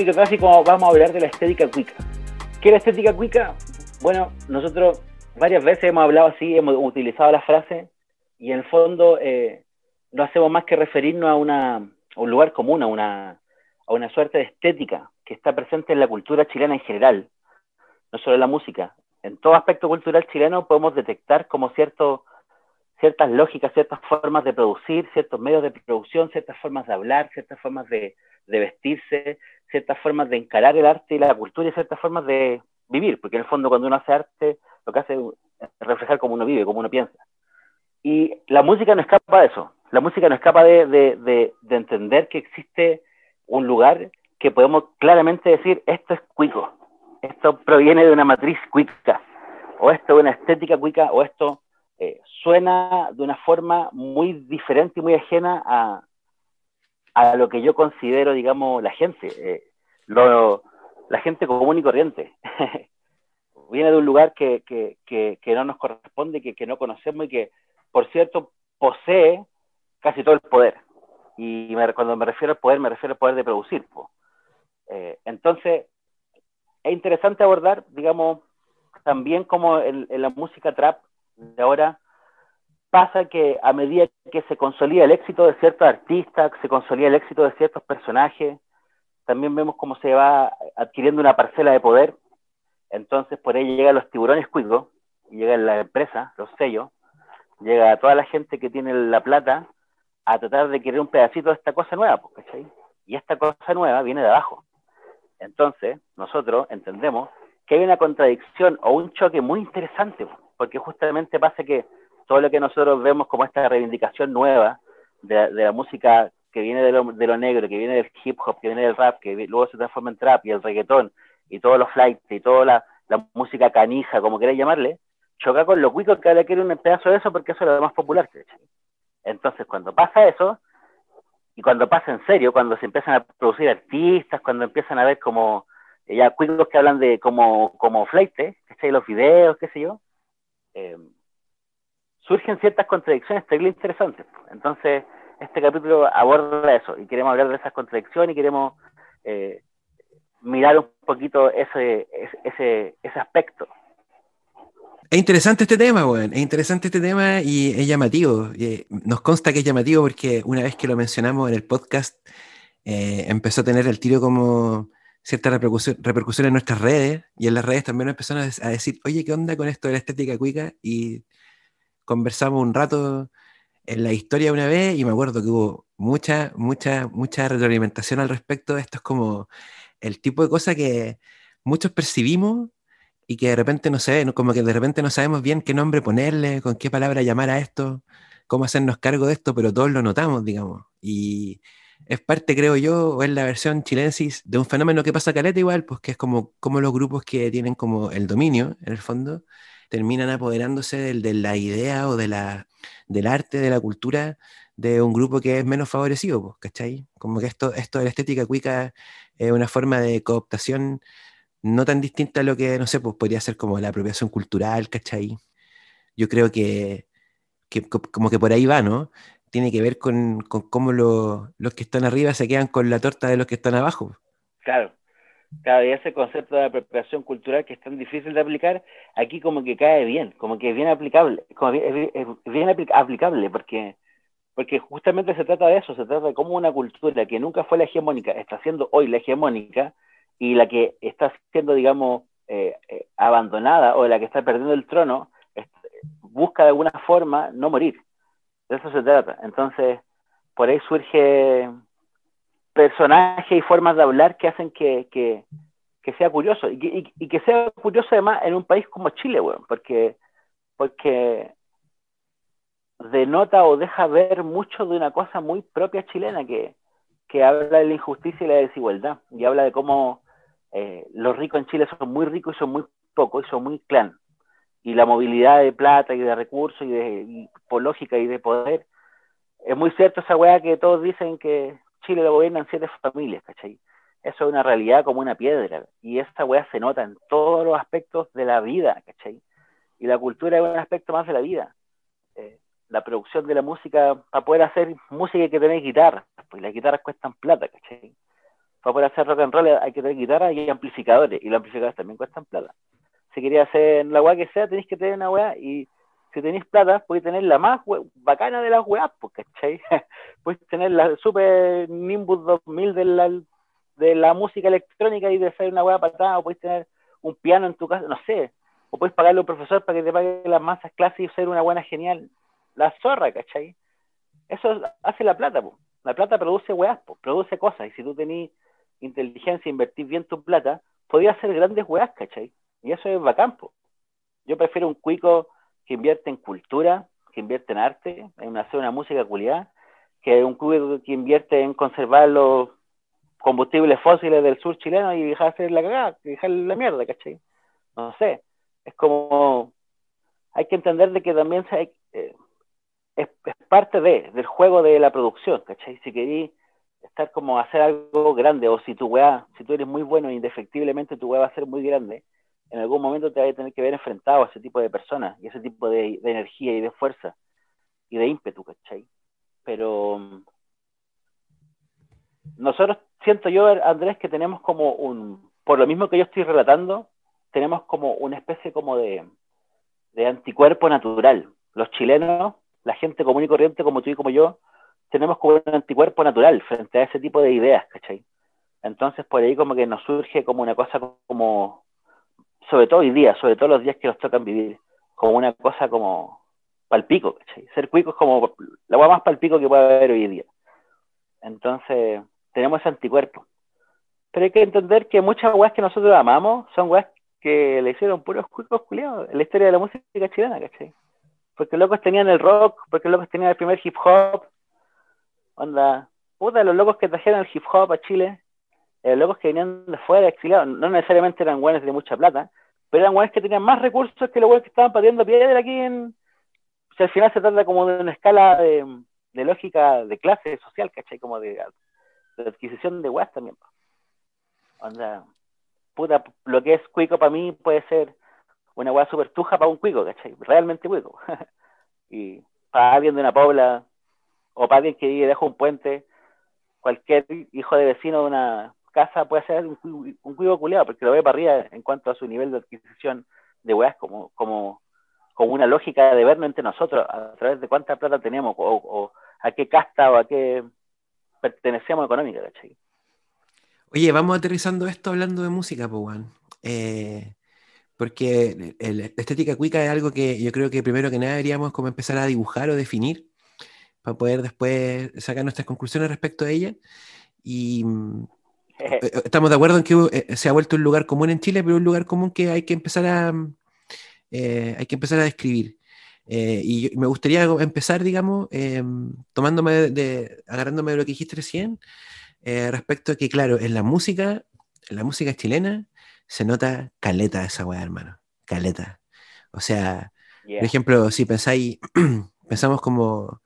microclásico vamos a hablar de la estética cuica. ¿Qué es la estética cuica? Bueno, nosotros varias veces hemos hablado así, hemos utilizado la frase y en el fondo eh, no hacemos más que referirnos a, una, un lugar común, a una, a una suerte de estética que está presente en la cultura chilena en general, no solo en la música. En todo aspecto cultural chileno podemos detectar como cierto, ciertas lógicas, ciertas formas de producir, ciertos medios de producción, ciertas formas de hablar, ciertas formas de, de vestirse, ciertas formas de encarar el arte y la cultura y ciertas formas de vivir, porque en el fondo cuando uno hace arte lo que hace es reflejar cómo uno vive, cómo uno piensa. Y la música no escapa de eso, la música no escapa de, de, de, entender que existe un lugar que podemos claramente decir, esto es cuico, esto proviene de una matriz cuica, o esto es una estética cuica, o esto eh, suena de una forma muy diferente y muy ajena a, a lo que yo considero, digamos, la gente, eh, lo, la gente común y corriente. Viene de un lugar que, que, no nos corresponde, que, no conocemos y que, por cierto, posee casi todo el poder. Y cuando me refiero al poder, me refiero al poder de producir. Eh, entonces, es interesante abordar, digamos, también como en, la música trap de ahora pasa que a medida que se consolida el éxito de ciertos artistas, se consolida el éxito de ciertos personajes, también vemos cómo se va adquiriendo una parcela de poder. Entonces, por ahí llegan los tiburones cuicos, llega la empresa, los sellos, llega toda la gente que tiene la plata a tratar de querer un pedacito de esta cosa nueva, ¿cachai? Y esta cosa nueva viene de abajo. Entonces, nosotros entendemos que hay una contradicción o un choque muy interesante, porque justamente pasa que todo lo que nosotros vemos como esta reivindicación nueva de, la música que viene de lo, de lo, negro, que viene del hip hop, que viene del rap, que luego se transforma en trap y el reggaetón y todos los flights y toda la, música canija, como queráis llamarle, choca con lo cuico que ahora quiere un pedazo de eso porque eso es lo más popular. Entonces, cuando pasa eso, y cuando pasa en serio, cuando se empiezan a producir artistas, cuando empiezan a ver como ya cuicos que hablan de como, como flight, los videos, qué sé yo, eh, surgen ciertas contradicciones terrible interesantes. Entonces, este capítulo aborda eso y queremos hablar de esas contradicciones y queremos eh, mirar un poquito ese, ese, ese aspecto. Es interesante este tema, weón. Es interesante este tema y es llamativo. Eh, nos consta que es llamativo porque una vez que lo mencionamos en el podcast, eh, empezó a tener el tiro como cierta repercusión, en nuestras redes y en las redes también empezaron a, decir, oye, ¿qué onda con esto de la estética cuica? Y conversamos un rato en la historia una vez y me acuerdo que hubo mucha, mucha, mucha retroalimentación al respecto. Esto es como el tipo de cosa que muchos percibimos y que de repente no sé, como que de repente no sabemos bien qué nombre ponerle, con qué palabra llamar a esto, cómo hacernos cargo de esto, pero todos lo notamos, digamos. Y es parte, creo yo, o es la versión chilensis de un fenómeno que pasa caleta igual, pues que es como, como los grupos que tienen como el dominio, en el fondo, terminan apoderándose del, de la idea o de la, del arte, de la cultura de un grupo que es menos favorecido, ¿cachai? Como que esto, esto de la estética cuica es una forma de cooptación no tan distinta a lo que, no sé, pues podría ser como la apropiación cultural, ¿cachai? Yo creo que, como que por ahí va, ¿no? Tiene que ver con, cómo los que están arriba se quedan con la torta de los que están abajo. Claro, claro, y ese concepto de apropiación cultural que es tan difícil de aplicar, aquí como que cae bien, como que es bien aplicable, como es bien aplicable, porque porque justamente se trata de eso, se trata de cómo una cultura que nunca fue la hegemónica está siendo hoy la hegemónica, y la que está siendo, digamos, eh, eh, abandonada o la que está perdiendo el trono, busca de alguna forma no morir. De eso se trata. Entonces, por ahí surge personajes y formas de hablar que hacen que, que, sea curioso. Y, y, que sea curioso además en un país como Chile, bueno, porque, porque denota o deja ver mucho de una cosa muy propia chilena que, que habla de la injusticia y la desigualdad. Y habla de cómo eh, los ricos en Chile son muy ricos y son muy pocos y son muy clan. Y la movilidad de plata y de recursos y de política y de poder, es muy cierto esa weá que todos dicen que Chile lo gobiernan siete familias, ¿cachai? Eso es una realidad como una piedra. Y esa weá se nota en todos los aspectos de la vida, ¿cachai? Y la cultura es un aspecto más de la vida. Eh, la producción de la música, para poder hacer música hay que tener guitarras, pues las guitarras cuestan plata, ¿cachai? para poder hacer rock and roll hay que tener guitarra y amplificadores, y los amplificadores también cuestan plata. Si querías hacer la weá que sea, tenéis que tener una weá, y si tenéis plata, podéis tener la más bacana de las weas, pues, ¿cachai? podéis tener la super Nimbus 2000 de la, de la música electrónica y de hacer una weá patada, o podéis tener un piano en tu casa, no sé, o puedes pagarle a un profesor para que te pague las masas clases y ser una buena genial. La zorra, ¿cachai? Eso hace la plata, pues. La plata produce weas, produce cosas, y si tú tenés inteligencia, invertir bien tu plata, podías hacer grandes weas, ¿cachai? Y eso es bacán, Yo prefiero un cuico que invierte en cultura, que invierte en arte, en hacer una música culiada, que un cuico que invierte en conservar los combustibles fósiles del sur chileno y dejar hacer la cagada, dejar la mierda, ¿cachai? No sé, es como, hay que entender de que también se eh, es, parte de, del juego de la producción, ¿cachai? Si querís estar como hacer algo grande, o si tu weá, si tú eres muy bueno e indefectiblemente tu weá va a ser muy grande, en algún momento te vas a tener que ver enfrentado a ese tipo de personas y ese tipo de, energía y de fuerza y de ímpetu, ¿cachai? Pero mm, nosotros siento yo, Andrés, que tenemos como un, por lo mismo que yo estoy relatando, tenemos como una especie como de, de anticuerpo natural. Los chilenos, la gente común y corriente como tú y como yo, tenemos como un anticuerpo natural frente a ese tipo de ideas, ¿cachai? Entonces por ahí como que nos surge como una cosa como, sobre todo hoy día, sobre todo los días que nos tocan vivir, como una cosa como palpico, ¿cachai? Ser cuico es como la agua más palpico que puede haber hoy día. Entonces tenemos ese anticuerpo. Pero hay que entender que muchas weas que nosotros amamos son weas que le hicieron puros cuicos culiados en la historia de la música chilena, ¿cachai? Porque los locos tenían el rock, porque los locos tenían el primer hip hop, Onda, puta, los locos que trajeron el hip hop a Chile, eh, locos que venían de fuera, exiliados, no necesariamente eran buenos de mucha plata, pero eran buenos que tenían más recursos que los buenos que estaban pateando piedra aquí en. O sea, al final se trata como de una escala de, lógica de clase social, ¿cachai? Como de, adquisición de weas también. Onda, puta, lo que es cuico para mí puede ser una wea súper tuja para un cuico, ¿cachai? Realmente cuico. y para alguien de una pobla o para alguien que deja un puente, cualquier hijo de vecino de una casa puede ser un, un cuido culiado, porque lo ve para arriba en cuanto a su nivel de adquisición de weas, como, como, como una lógica de vernos entre nosotros, a través de cuánta plata tenemos, o, a qué casta o a qué pertenecemos económica, ¿cachai? Oye, vamos aterrizando esto hablando de música, Juan. Eh, porque la estética cuica es algo que yo creo que primero que nada deberíamos como empezar a dibujar o definir para poder después sacar nuestras conclusiones respecto a ella. Y mm, estamos de acuerdo en que eh, se ha vuelto un lugar común en Chile, pero un lugar común que hay que empezar a, mm, hay que empezar a describir. y me gustaría empezar, digamos, tomándome de, agarrándome de lo que dijiste recién, respecto a que, claro, en la música, en la música chilena, se nota caleta esa weá, hermano. Caleta. O sea, por ejemplo, si pensáis, pensamos como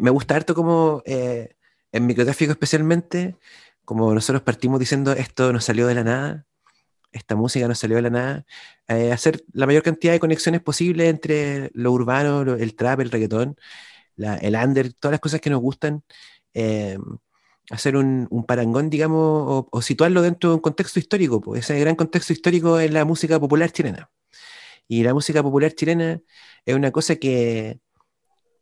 me gusta harto como eh, en microtráfico especialmente, como nosotros partimos diciendo esto nos salió de la nada, esta música nos salió de la nada, eh, hacer la mayor cantidad de conexiones posible entre lo urbano, el trap, el reggaetón, el under, todas las cosas que nos gustan, eh, hacer un, parangón, digamos, o, situarlo dentro de un contexto histórico, pues, ese gran contexto histórico es la música popular chilena. Y la música popular chilena es una cosa que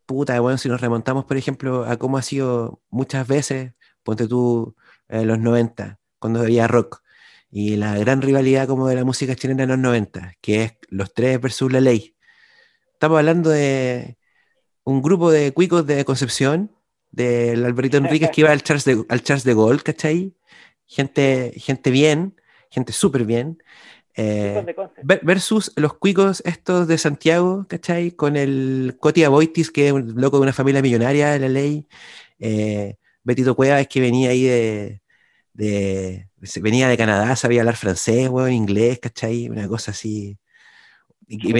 puta, bueno, si nos remontamos, por ejemplo, a cómo ha sido muchas veces, ponte tú, en los 90, cuando había rock, y la gran rivalidad como de la música chilena en los 90, que es los tres versus la ley. Estamos hablando de un grupo de cuicos de Concepción, del Alberto Enríquez que iba al Charles de, al Charles de Gaulle, ¿cachai? Gente, gente bien, gente súper bien, eh, versus los cuicos estos de Santiago, ¿cachai? Con el Coti Aboitis, que es un loco de una familia millonaria de la ley. Eh, Betito Cuevas, que venía ahí de, venía de Canadá, sabía hablar francés, bueno, inglés, ¿cachai? Una cosa así. Y,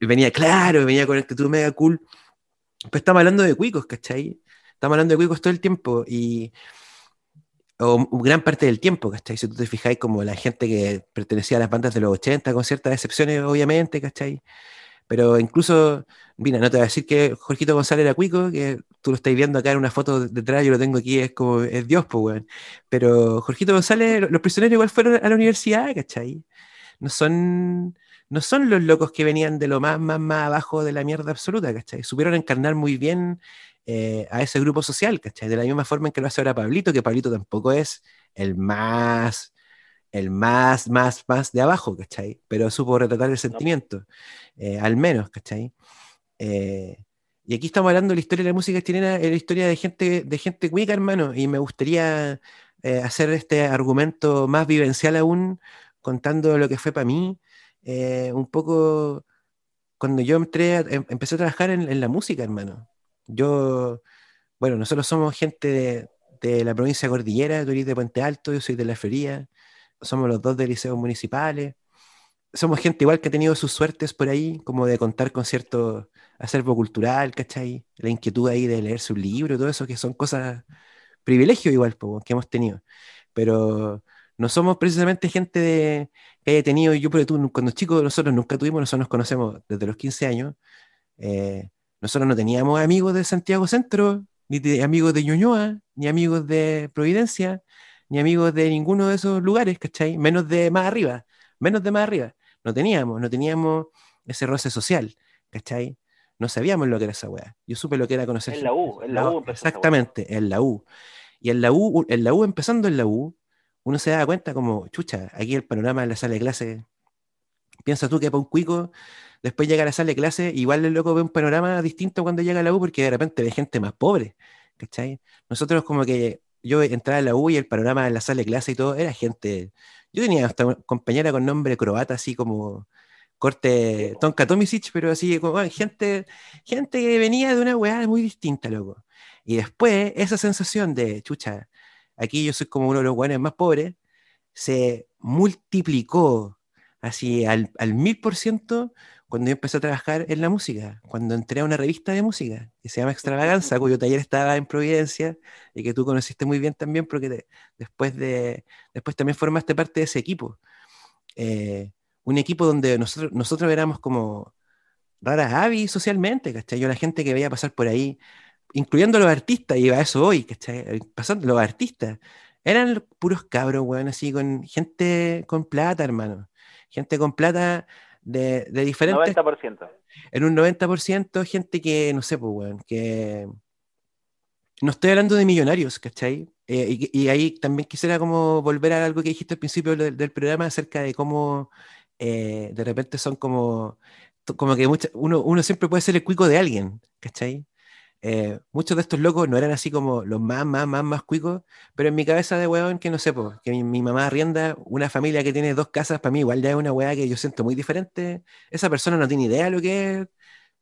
venía, claro, venía con actitud mega cool. Pues estamos hablando de cuicos, ¿cachai? Estamos hablando de cuicos todo el tiempo. Y o gran parte del tiempo, ¿cachai? Si tú te fijáis como la gente que pertenecía a las bandas de los 80, con ciertas excepciones, obviamente, ¿cachai? Pero incluso, mira, no te voy a decir que Jorgito González era cuico, que tú lo estáis viendo acá en una foto detrás, yo lo tengo aquí, es como, es Dios, pues, weón. Pero Jorgito González, los prisioneros igual fueron a la universidad, ¿cachai? No son, no son los locos que venían de lo más, más, más abajo de la mierda absoluta, ¿cachai? Supieron encarnar muy bien eh, a ese grupo social, ¿cachai? De la misma forma en que lo hace ahora Pablito, que Pablito tampoco es el más el más, más, más de abajo, ¿cachai? Pero supo retratar el sentimiento, eh, al menos, ¿cachai? Eh, y aquí estamos hablando de la historia de la música chilena, la historia de gente, de gente cuica, hermano, y me gustaría eh, hacer este argumento más vivencial aún, contando lo que fue para mí, un poco cuando yo entré, em, empecé a trabajar en, la música, hermano. Yo, bueno, nosotros somos gente de, de la provincia de Cordillera, tú eres de Puente Alto, yo soy de La Feria, somos los dos de liceos municipales, somos gente igual que ha tenido sus suertes por ahí, como de contar con cierto acervo cultural, ¿cachai? La inquietud ahí de leer su libro, todo eso, que son cosas, privilegios igual que hemos tenido. Pero no somos precisamente gente de, que haya tenido, yo porque tú, cuando chicos nosotros nunca tuvimos, nosotros nos conocemos desde los 15 años, eh, nosotros no teníamos amigos de Santiago Centro, ni amigos de Ñuñoa, ni amigos de Providencia, ni amigos de ninguno de esos lugares, ¿cachai? Menos de más arriba, menos de más arriba. No teníamos, no teníamos ese roce social, ¿cachai? No sabíamos lo que era esa weá. Yo supe lo que era conocer. En la U, en la U. Exactamente, en la U. Y en la U, en la U, empezando en la U, uno se da cuenta como, chucha, aquí el panorama de la sala de clase. Piensa tú que para un cuico, después llega a la sala de clase, igual el loco ve un panorama distinto cuando llega a la U, porque de repente ve gente más pobre, ¿cachai? Nosotros como que yo entraba a la U y el panorama en la sala de clase y todo, era gente. Yo tenía hasta una compañera con nombre croata, así como corte Tonka Tomisic, pero así como gente, gente que venía de una weá muy distinta, loco. Y después, esa sensación de, chucha, aquí yo soy como uno de los weones más pobres, se multiplicó así al, al mil por ciento cuando yo empecé a trabajar en la música, cuando entré a una revista de música que se llama Extravaganza, cuyo taller estaba en Providencia y que tú conociste muy bien también porque después, de, después también formaste parte de ese equipo. Eh, un equipo donde nosotros, nosotros éramos como raras avis socialmente, ¿cachai? Yo la gente que veía pasar por ahí, incluyendo los artistas, y a eso hoy, ¿cachai? Pasando los artistas, eran puros cabros, weón, así, con gente con plata, hermano. Gente con plata de, de diferentes... 90%. En un 90% gente que, no sé, pues, weón, que... No estoy hablando de millonarios, ¿cachai? Eh, y, ahí también quisiera como volver a algo que dijiste al principio del, programa acerca de cómo eh, de repente son como, como que uno, uno siempre puede ser el cuico de alguien, ¿cachai? Eh, muchos de estos locos no eran así como los más, más, más, más cuicos, pero en mi cabeza de huevón, que no sé, que mi, mamá arrienda una familia que tiene dos casas, para mí igual ya es una hueá que yo siento muy diferente. Esa persona no tiene idea de lo que es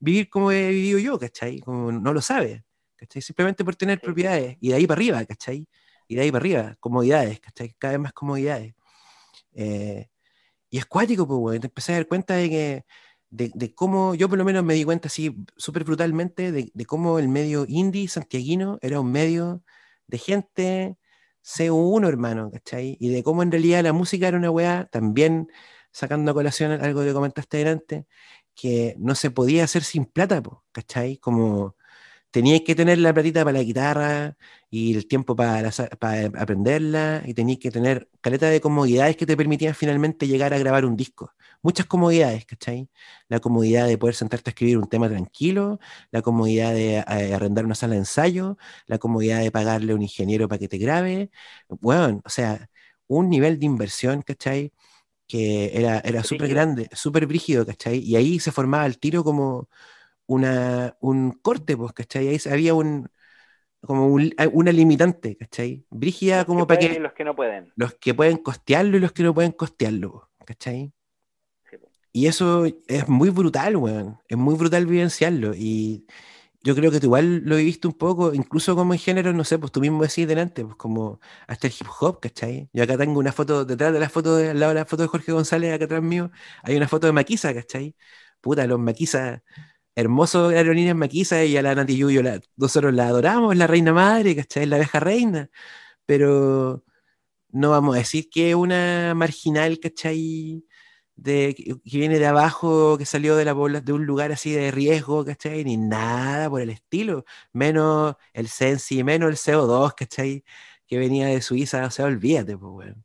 vivir como he vivido yo, ¿cachai? Como no lo sabe, ¿cachai? Simplemente por tener propiedades y de ahí para arriba, ¿cachai? Y de ahí para arriba, comodidades, ¿cachai? Cada vez más comodidades. Eh, y es cuático, pues, te empecé a dar cuenta de que de, cómo, yo por lo menos me di cuenta así súper brutalmente de, cómo el medio indie santiaguino era un medio de gente C1, hermano, ¿cachai? Y de cómo en realidad la música era una weá, también sacando a colación algo que comentaste delante, que no se podía hacer sin plata, ¿cachai? Como teníais que tener la platita para la guitarra y el tiempo para, para aprenderla y teníais que tener caleta de comodidades que te permitían finalmente llegar a grabar un disco. Muchas comodidades, ¿cachai? La comodidad de poder sentarte a escribir un tema tranquilo, la comodidad de eh, arrendar una sala de ensayo, la comodidad de pagarle a un ingeniero para que te grabe. Bueno, o sea, un nivel de inversión, ¿cachai? Que era, era súper grande, súper brígido, ¿cachai? Y ahí se formaba el tiro como una, un corte, pues, ¿cachai? Ahí había un, como una limitante, ¿cachai? Brígida como para que... los que no pueden. Los que pueden costearlo y los que no pueden costearlo, ¿cachai? Y eso es muy brutal, weón. Es muy brutal vivenciarlo. Y yo creo que tú igual lo viviste un poco, incluso como en género, no sé, pues tú mismo decís delante, pues como hasta el hip hop, ¿cachai? Yo acá tengo una foto, detrás de la foto, al lado de la foto de Jorge González, acá atrás mío, hay una foto de Maquisa, ¿cachai? Puta, los Maquisa hermoso aerolíneas Maquisa y a la Nati Yuyo nosotros la adoramos, la reina madre, ¿cachai? La abeja reina, pero no vamos a decir que una marginal, ¿cachai? de, que viene de abajo, que salió de, la, de un lugar así de riesgo, ¿cachai? Ni nada por el estilo, menos el Sensi, menos el CO2, ¿cachai? Que venía de Suiza, o sea, olvídate, pues, weón.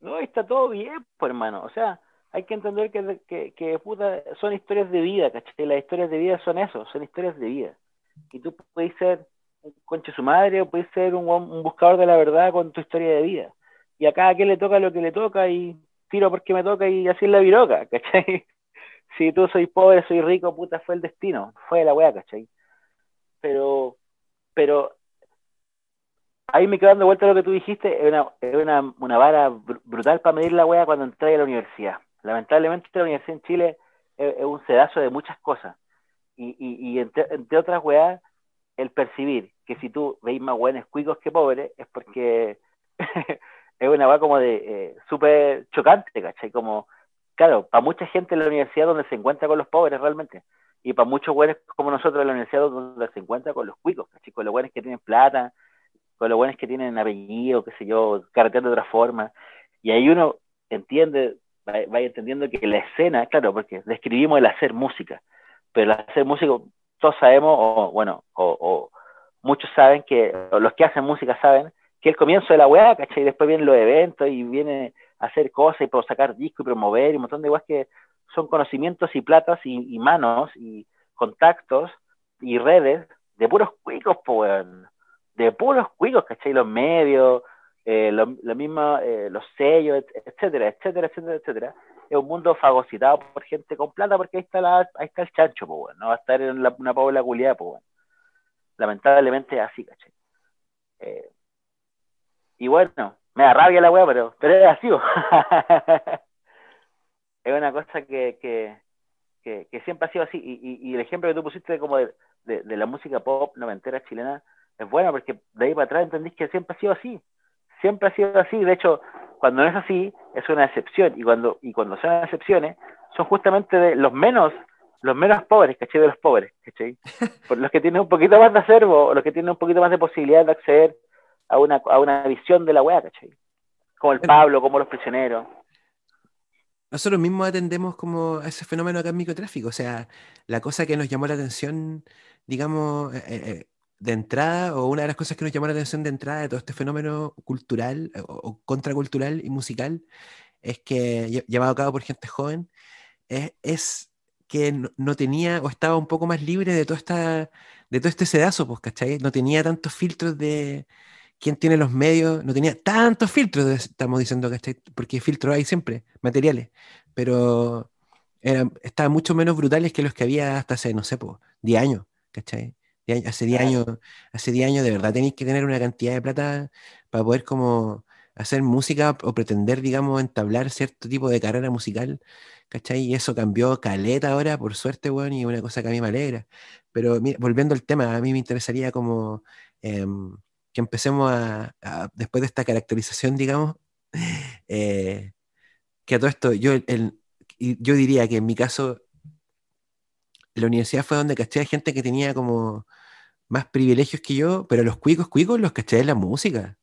No, está todo bien, pues, hermano, o sea, hay que entender que, que, puta, son historias de vida, ¿cachai? Las historias de vida son eso, son historias de vida. Y tú puedes ser un conche su madre o puedes ser un, buscador de la verdad con tu historia de vida. Y a cada quien le toca lo que le toca y tiro porque me toca y así es la viroca, ¿cachai? Si tú soy pobre, soy rico, puta, fue el destino, fue la weá, ¿cachai? Pero, pero, ahí me quedo dando vuelta lo que tú dijiste, es una, una, una vara brutal para medir la weá cuando entré a la universidad. Lamentablemente la universidad en Chile es, un sedazo de muchas cosas. Y, y, entre, otras weas, el percibir que si tú veis más buenos cuicos que pobres, es porque es una weá como de eh, súper chocante, ¿cachai? Como, claro, para mucha gente en la universidad donde se encuentra con los pobres realmente, y para muchos buenos como nosotros en la universidad donde se encuentra con los cuicos, ¿cachai? Con los buenos que tienen plata, con los buenos que tienen apellido, qué sé yo, carreteando de otra forma, y ahí uno entiende, vaya entendiendo que la escena, claro, porque describimos el hacer música, pero el hacer música, todos sabemos, o bueno, o, muchos saben que, o los que hacen música saben, que el comienzo de la weá, ¿cachai? Y después vienen los eventos y viene a hacer cosas y sacar discos y promover y un montón de weas que son conocimientos y platas y, manos y contactos y redes de puros cuicos, pues, de puros cuicos, ¿cachai? Los medios, eh, lo, mismo, eh, los sellos, etcétera, etcétera, etcétera, etcétera. Es un mundo fagocitado por gente con plata porque ahí está, la, ahí está el chancho, pues, no va a estar en una pobla culiada, pues, lamentablemente es así, ¿cachai? Eh, y bueno, me da rabia la weá, pero, pero es así. es una cosa que, que, que, siempre ha sido así. Y, y, el ejemplo que tú pusiste como de, de, la música pop noventera chilena es bueno porque de ahí para atrás entendís que siempre ha sido así. Siempre ha sido así. De hecho, cuando no es así, es una excepción. Y cuando, y cuando son excepciones, son justamente de los menos los menos pobres, ¿cachai? De los pobres, ¿cachai? Por los que tienen un poquito más de acervo, o los que tienen un poquito más de posibilidad de acceder a una, a una visión de la weá, ¿cachai? Como el Pablo, como los prisioneros. Nosotros mismos atendemos como a ese fenómeno acá en microtráfico. O sea, la cosa que nos llamó la atención, digamos, eh, eh, eh, de entrada, o una de las cosas que nos llamó la atención de entrada de todo este fenómeno cultural o, contracultural y musical, es que, llevado a cabo por gente joven, es, que no, tenía o estaba un poco más libre de, toda esta, de todo este sedazo, pues, ¿cachai? No tenía tantos filtros de, quién tiene los medios, no tenía tantos filtros, estamos diciendo, que Porque filtros hay siempre, materiales, pero estaban mucho menos brutales que los que había hasta hace, no sé, 10 años, ¿cachai? Hace 10 años, hace 10 años de verdad tenéis que tener una cantidad de plata para poder como hacer música o pretender, digamos, entablar cierto tipo de carrera musical, ¿cachai? Y eso cambió caleta ahora, por suerte, bueno, y una cosa que a mí me alegra. Pero volviendo al tema, a mí me interesaría como... Em, que empecemos a, después de esta caracterización, digamos, eh, que a todo esto, yo, yo diría que en mi caso, la universidad fue donde caché a gente que tenía como más privilegios que yo, pero los cuicos cuicos los caché en la música.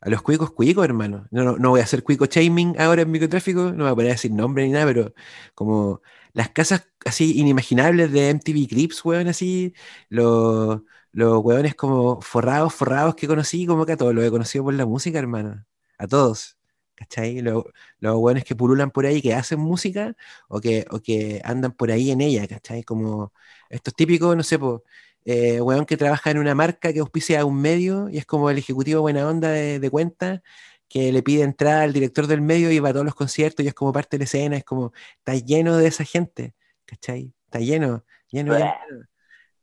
A los cuicos cuicos, hermano. No, no, voy a hacer cuico shaming ahora en microtráfico, no voy a poner a decir nombre ni nada, pero como las casas así inimaginables de MTV Clips, weón, así, los los hueones como forrados, forrados que conocí, como que a todos los he conocido por la música, hermano. A todos. ¿Cachai? Los, los hueones que pululan por ahí, que hacen música o que, o que andan por ahí en ella, ¿cachai? Como estos típicos, no sé, pues, eh, que trabaja en una marca que auspicia a un medio y es como el ejecutivo buena onda de, de cuenta que le pide entrada al director del medio y va a todos los conciertos y es como parte de la escena, es como, está lleno de esa gente, ¿cachai? Está lleno, lleno, lleno.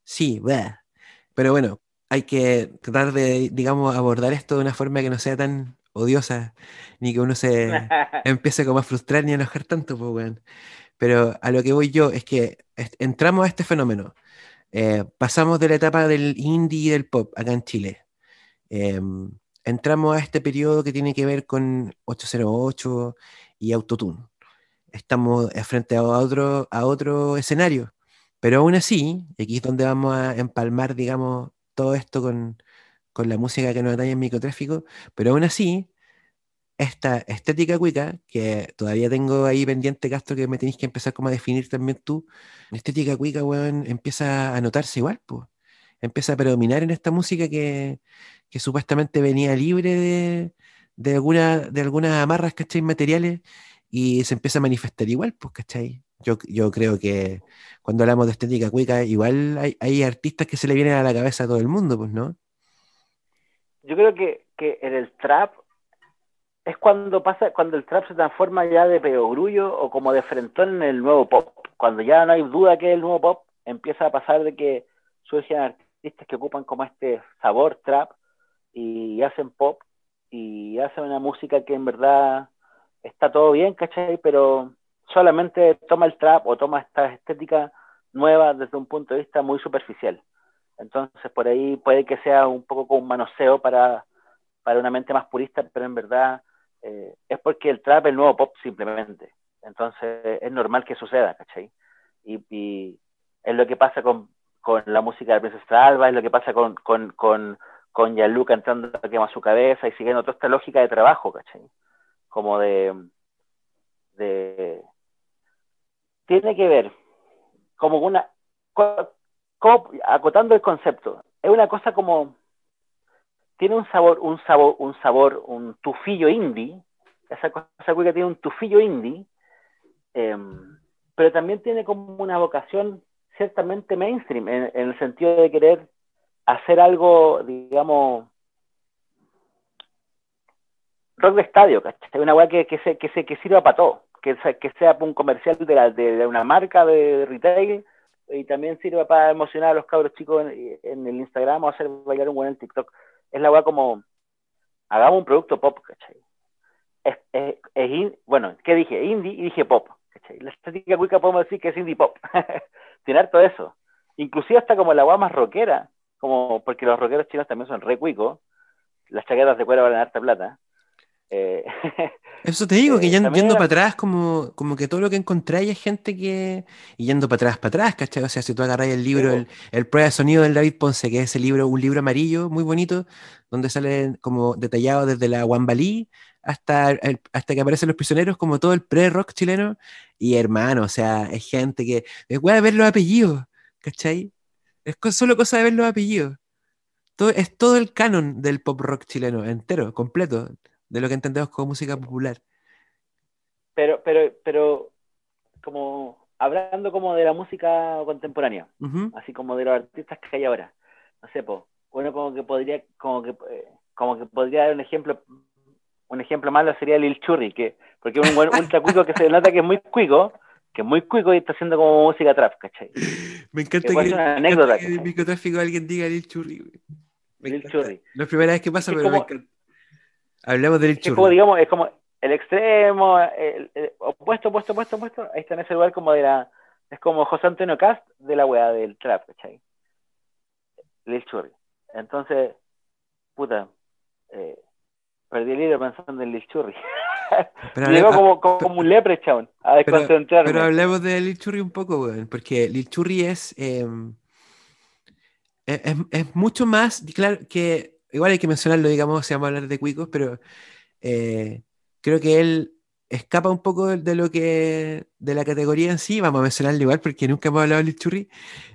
Sí, bleh. Pero bueno, hay que tratar de, digamos, abordar esto de una forma que no sea tan odiosa, ni que uno se empiece como a frustrar ni a enojar tanto, pues, bueno. Pero a lo que voy yo es que entramos a este fenómeno. Eh, pasamos de la etapa del indie y del pop acá en Chile. Em, entramos a este periodo que tiene que ver con 808 y Autotune. Estamos frente a otro, a otro escenario pero aún así, aquí es donde vamos a empalmar, digamos, todo esto con, la música que nos atañe en microtráfico, pero aún así, esta estética cuica, que todavía tengo ahí pendiente, Castro, que me tenéis que empezar como a definir también tú, estética cuica, weón, empieza a notarse igual, pues. Empieza a predominar en esta música que, que supuestamente venía libre de, de, alguna, de algunas amarras, ¿cachai? Materiales y se empieza a manifestar igual, pues, ¿cachai? Yo, yo creo que cuando hablamos de estética cuica, igual hay, hay artistas que se le vienen a la cabeza a todo el mundo, pues, ¿no? Yo creo que, que en el trap es cuando pasa, cuando el trap se transforma ya de peogrullo o como de frentón en el nuevo pop. Cuando ya no hay duda que es el nuevo pop, empieza a pasar de que surgen artistas que ocupan como este sabor trap y hacen pop y hacen una música que en verdad está todo bien, ¿cachai? Pero solamente toma el trap o toma esta estética nueva desde un punto de vista muy superficial. Entonces por ahí puede que sea un poco como un manoseo para, para una mente más purista, pero en verdad eh, es porque el trap es el nuevo pop simplemente. Entonces es normal que suceda, ¿cachai? Y, es lo que pasa con, con la música de Princesa Alba, es lo que pasa con, con, con, con Gianluca entrando a quemar su cabeza y siguiendo toda esta lógica de trabajo, ¿cachai? Como de, de... Tiene que ver como una... acotando el concepto, es una cosa como tiene un sabor, un sabor, un sabor, un tufillo indie, esa cosa que tiene un tufillo indie, em, pero también tiene como una vocación ciertamente mainstream, en, el sentido de querer hacer algo, digamos, rock de estadio, ¿cachai? Una weá que, que, se, que, se, que sirva para todo, que, que sea un comercial de, de, una marca de retail y también sirva para emocionar a los cabros chicos en, el Instagram o hacer bailar un buen en TikTok es la weá como, hagamos un producto pop, ¿cachai? Es, bueno, ¿qué dije? Indie y dije pop, ¿cachai? La estética cuica podemos decir que es indie pop. Tiene todo eso. Inclusive hasta como la weá más rockera, como porque los rockeros chinos también son re cuicos, las chaquetas de cuero valen harta plata. Eh, Eso te digo, que eh, yendo, para atrás, como, como que todo lo que encontráis es gente que. Y yendo para atrás, para atrás, ¿cachai? O sea, si tú agarras el libro, el, el, Prueba de Sonido del David Ponce, que es ese libro, un libro amarillo muy bonito, donde sale como detallado desde la Wambalí hasta, hasta que aparecen los prisioneros, como todo el pre-rock chileno. Y hermano, o sea, es gente que. Voy a ver los apellidos, ¿cachai? Es solo cosa de ver los apellidos. Todo, es todo el canon del pop rock chileno, entero, completo de lo que entendemos como música popular. Pero, pero, pero, como hablando como de la música contemporánea, así como de los artistas que hay ahora. No sé, pues, bueno, como que podría, como que, eh, como que podría dar un ejemplo, un ejemplo malo sería Lil Churri, que, porque es un ultra cuico que se nota que es muy cuico, que es muy cuico y está haciendo como música trap, ¿cachai? Me encanta que, que, una anécdota, que el microtráfico alguien diga Lil Churri. Lil Churri. La primera vez que pasa, pero me encanta. Hablemos del churri. Es como, digamos, es como el extremo, el, opuesto, opuesto, opuesto, opuesto. Ahí está en ese lugar como de la. Es como José Antonio Cast de la weá del trap, ¿cachai? Lil Churri. Entonces, puta, eh, perdí el hilo pensando en Lil Churri. Llegó como, como, un lepre, chabón, a desconcentrarme. Pero, hablemos de Lil Churri un poco, weón, porque Lil Churri es, eh, es, es, mucho más, claro, que igual hay que mencionarlo, digamos, si vamos a hablar de cuicos, pero eh, creo que él escapa un poco de lo que de la categoría en sí, vamos a mencionarlo igual porque nunca hemos hablado de Churri,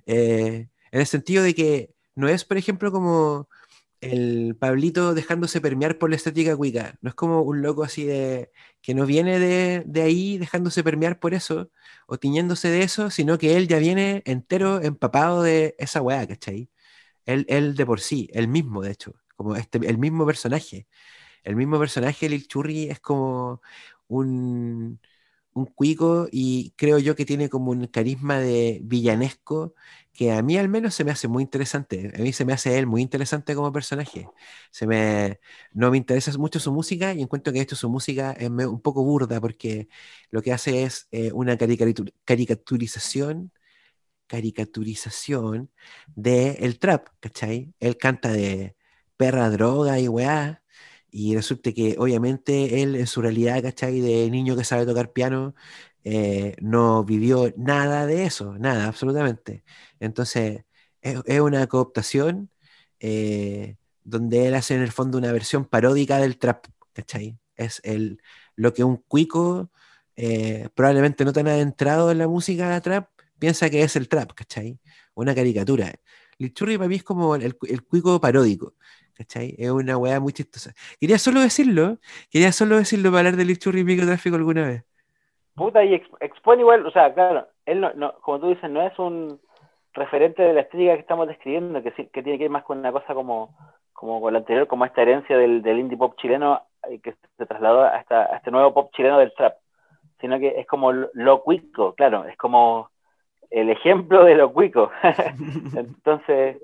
eh, en el sentido de que no es, por ejemplo, como el Pablito dejándose permear por la estética cuica, no es como un loco así de que no viene de, de, ahí dejándose permear por eso o tiñéndose de eso, sino que él ya viene entero empapado de esa weá, ¿cachai? Él, él de por sí, él mismo, de hecho como este, el mismo personaje. El mismo personaje, el Churri, es como un, un cuico y creo yo que tiene como un carisma de villanesco que a mí al menos se me hace muy interesante. A mí se me hace él muy interesante como personaje. Se me, no me interesa mucho su música y encuentro que esto su música es un poco burda porque lo que hace es eh, una caricaturización caricaturización de el trap, ¿cachai? Él canta de perra droga y weá. Y resulta que obviamente él en su realidad, ¿cachai? De niño que sabe tocar piano, eh, no vivió nada de eso, nada, absolutamente. Entonces, es, una cooptación eh, donde él hace en el fondo una versión paródica del trap, ¿cachai? Es el, lo que un cuico eh, probablemente no tan adentrado en la música trap piensa que es el trap, ¿cachai? Una caricatura. El churri para mí es como el, el cuico paródico. ¿Cachai? Es una weá muy chistosa. Quería solo decirlo, quería solo decirlo para hablar del Lichurri microtráfico alguna vez. Puta, y expone igual, o sea, claro, él no, como tú dices, no es un referente de la estética que estamos describiendo, que, que tiene que ir más con una cosa como, como con la anterior, como esta herencia del, del indie pop chileno eh, que se trasladó a, este nuevo pop chileno del trap, sino que es como lo cuico, claro, es como el ejemplo de lo cuico. Entonces,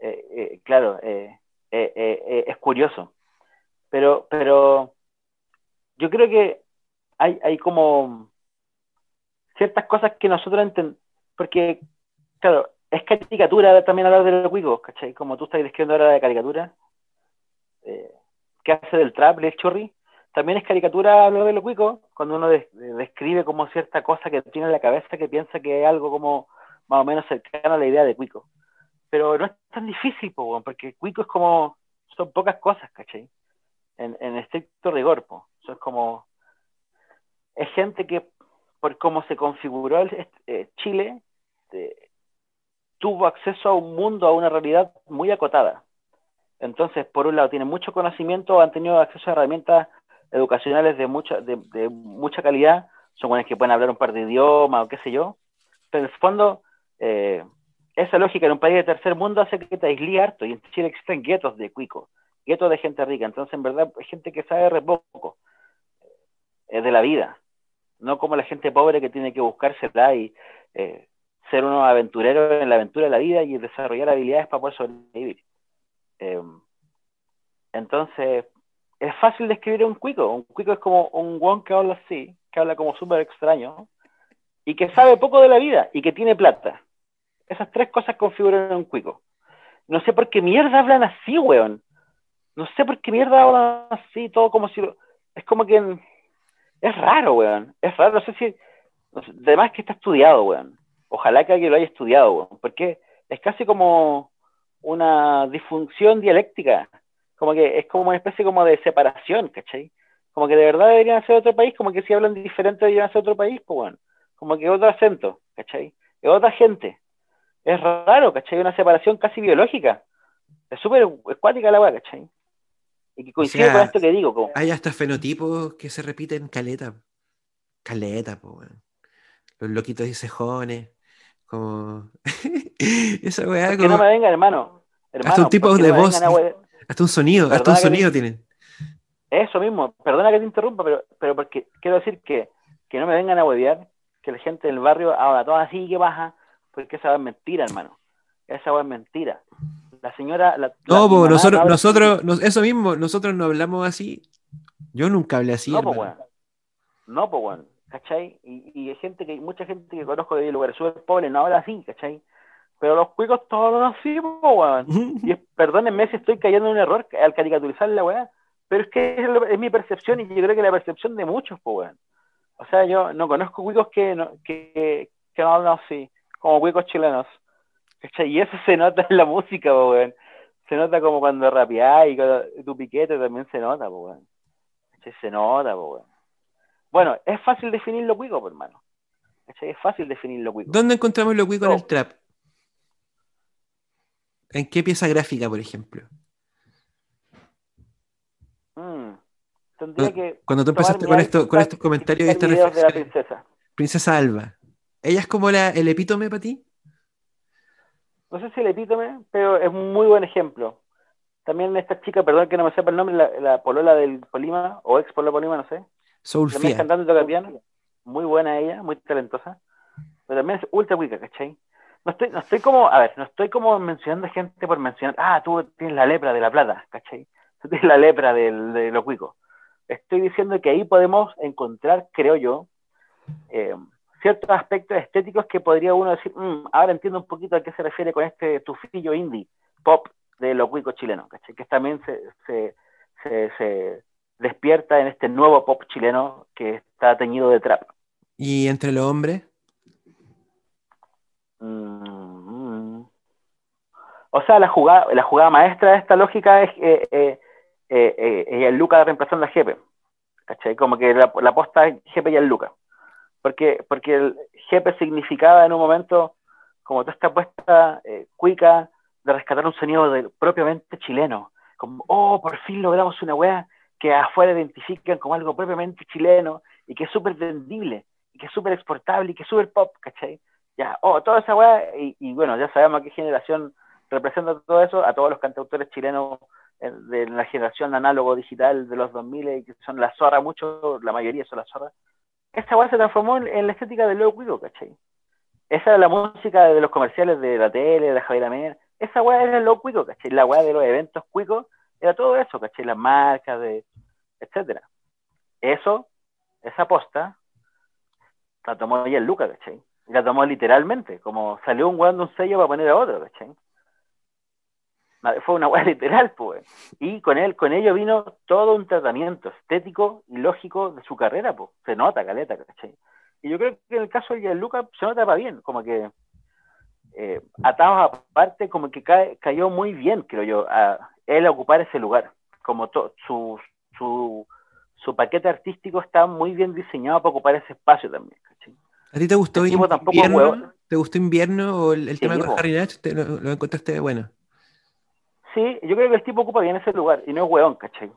eh, eh, claro, eh, eh, eh, eh, es curioso. Pero, pero yo creo que hay, hay como ciertas cosas que nosotros entendemos, porque, claro, es caricatura también hablar de los cuicos, ¿cachai? Como tú estás describiendo ahora de caricatura, eh, ¿qué hace del trap, el chorri? También es caricatura hablar de los cuicos, cuando uno describe como cierta cosa que tiene en la cabeza que piensa que es algo como más o menos cercano a la idea de cuico pero no es tan difícil, porque Cuico es como, son pocas cosas, ¿cachai? En, en estricto rigor, po. Eso es como, es gente que, por cómo se configuró el, eh, Chile, tuvo acceso a un mundo, a una realidad muy acotada. Entonces, por un lado, tienen mucho conocimiento, han tenido acceso a herramientas educacionales de mucha, de, de mucha calidad, son buenas que pueden hablar un par de idiomas o qué sé yo, pero en el fondo, eh, esa lógica en un país de tercer mundo hace que te aislí harto, y en Chile existen guetos de cuico, guetos de gente rica, entonces en verdad gente que sabe re poco, es de la vida, no como la gente pobre que tiene que buscársela y eh, ser uno aventurero en la aventura de la vida y desarrollar habilidades para poder sobrevivir. Em, entonces, es fácil describir un cuico, un cuico es como un guan que habla así, que habla como súper extraño, y que sabe poco de la vida, y que tiene plata esas tres cosas configuran un cuico. No sé por qué mierda hablan así, weón. No sé por qué mierda hablan así, todo como si... Es como que... Es raro, weón. Es raro, no sé si... Además que está estudiado, weón. Ojalá que alguien lo haya estudiado, weón. Porque es casi como una disfunción dialéctica. Como que es como una especie como de separación, ¿cachai? Como que de verdad deberían ser otro país, como que si hablan diferente deberían ser otro país, pues bueno. Como que otro acento, ¿cachai? Es otra gente es raro, ¿cachai? Una separación casi biológica. Es súper escuática la weá, ¿cachai? Y que coincide con esto que digo. Como... Hay hasta fenotipos que se repiten caleta. Caleta, pues, Los loquitos y cejones. Como. Esa weá. Que no me vengan, hermano. hasta un tipo de voz. Hasta un sonido, hasta un sonido tienen. Eso mismo, perdona que te interrumpa, pero, pero porque quiero decir que, que no me vengan a huevear, que la gente del barrio ahora toda así que baja, porque esa es mentira, hermano. Esa es mentira. La señora. La, no, nosotros, nosotros eso mismo, nosotros no hablamos así. Yo nunca hablé así. No, pues, bueno. No, pues, bueno. ¿Cachai? Y, y, hay gente que, mucha gente que conozco de lugares súper pobres no habla así, ¿cachai? Pero los cuicos todos hablan así, pues, weón. y perdónenme si estoy cayendo en un error al caricaturizar la weá, pero es que es, mi percepción y yo creo que la percepción de muchos, pues, weón. O sea, yo no conozco cuicos que no, que, que no hablan así como huecos chilenos. Y eso se nota en la música, weón. Se nota como cuando rapeás y tu piquete también se nota, weón. Se nota, weón. Bueno, es fácil definir lo cuico, hermano. Es fácil definir lo cuico. ¿Dónde encontramos lo cuico en el trap? ¿En qué pieza gráfica, por ejemplo? Mm, tendría que cuando tú empezaste con, esto, con estos comentarios y esta princesa. princesa Alba. ¿Ella es como la, el epítome para ti? No sé si el epítome, pero es un muy buen ejemplo. También esta chica, perdón que no me sepa el nombre, la, polola del Polima, o ex polola Polima, no sé. Soulfia. cantando y toca piano. Muy buena ella, muy talentosa. Pero también es ultra wicca, ¿cachai? No estoy, no estoy como, a ver, no estoy como mencionando gente por mencionar, ah, tú tienes la lepra de la plata, ¿cachai? Tú tienes la lepra de, de los cuicos. Estoy diciendo que ahí podemos encontrar, creo yo, eh, ciertos aspectos estéticos que podría uno decir, mm, ahora entiendo un poquito a qué se refiere con este tufillo indie, pop de los cuicos chilenos, que también se, se, despierta en este nuevo pop chileno que está teñido de trap. ¿Y entre los hombres? Mm, o sea, la jugada, la jugada maestra de esta lógica es eh, eh, eh, el Luca reemplazando a Jepe. ¿cachai? Como que la, la posta es Jepe y el Luca. Porque, porque el Jepe significaba en un momento como toda esta apuesta eh, cuica de rescatar un sonido propiamente chileno. Como, oh, por fin logramos una weá que afuera identifican como algo propiamente chileno y que es súper vendible y que es súper exportable y que es súper pop, ¿cachai? Ya, oh, toda esa weá, y, y, bueno, ya sabemos a qué generación representa todo eso, a todos los cantautores chilenos eh, de la generación análogo digital de los 2000 y que son la zorra, mucho, la mayoría son la zorra. Esta weá se transformó en, la estética del Leo Cuico, ¿cachai? Esa era la música de los comerciales de la tele, de Javier Amén. Esa weá era lo cuico, ¿cachai? La weá de los eventos cuicos era todo eso, ¿cachai? Las marcas, de, etcétera. Eso, esa posta, la tomó ella el Luca, ¿cachai? La tomó literalmente, como salió un weón de un sello para poner a otro, ¿cachai? Fue una weá literal, pues. Y con él, con ello vino todo un tratamiento estético y lógico de su carrera, pues. Se nota, caleta, ¿cachai? Y yo creo que en el caso de Gianluca se nota para bien, como que eh, atados aparte, como que cayó muy bien, creo yo, a él ocupar ese lugar. Como su, su, su, paquete artístico está muy bien diseñado para ocupar ese espacio también. ¿A ti te gustó invierno? ¿Te gustó invierno o el, tema con Harry lo, lo, encontraste bueno? Sí, yo creo que el tipo ocupa bien ese lugar y no es hueón, ¿cachai?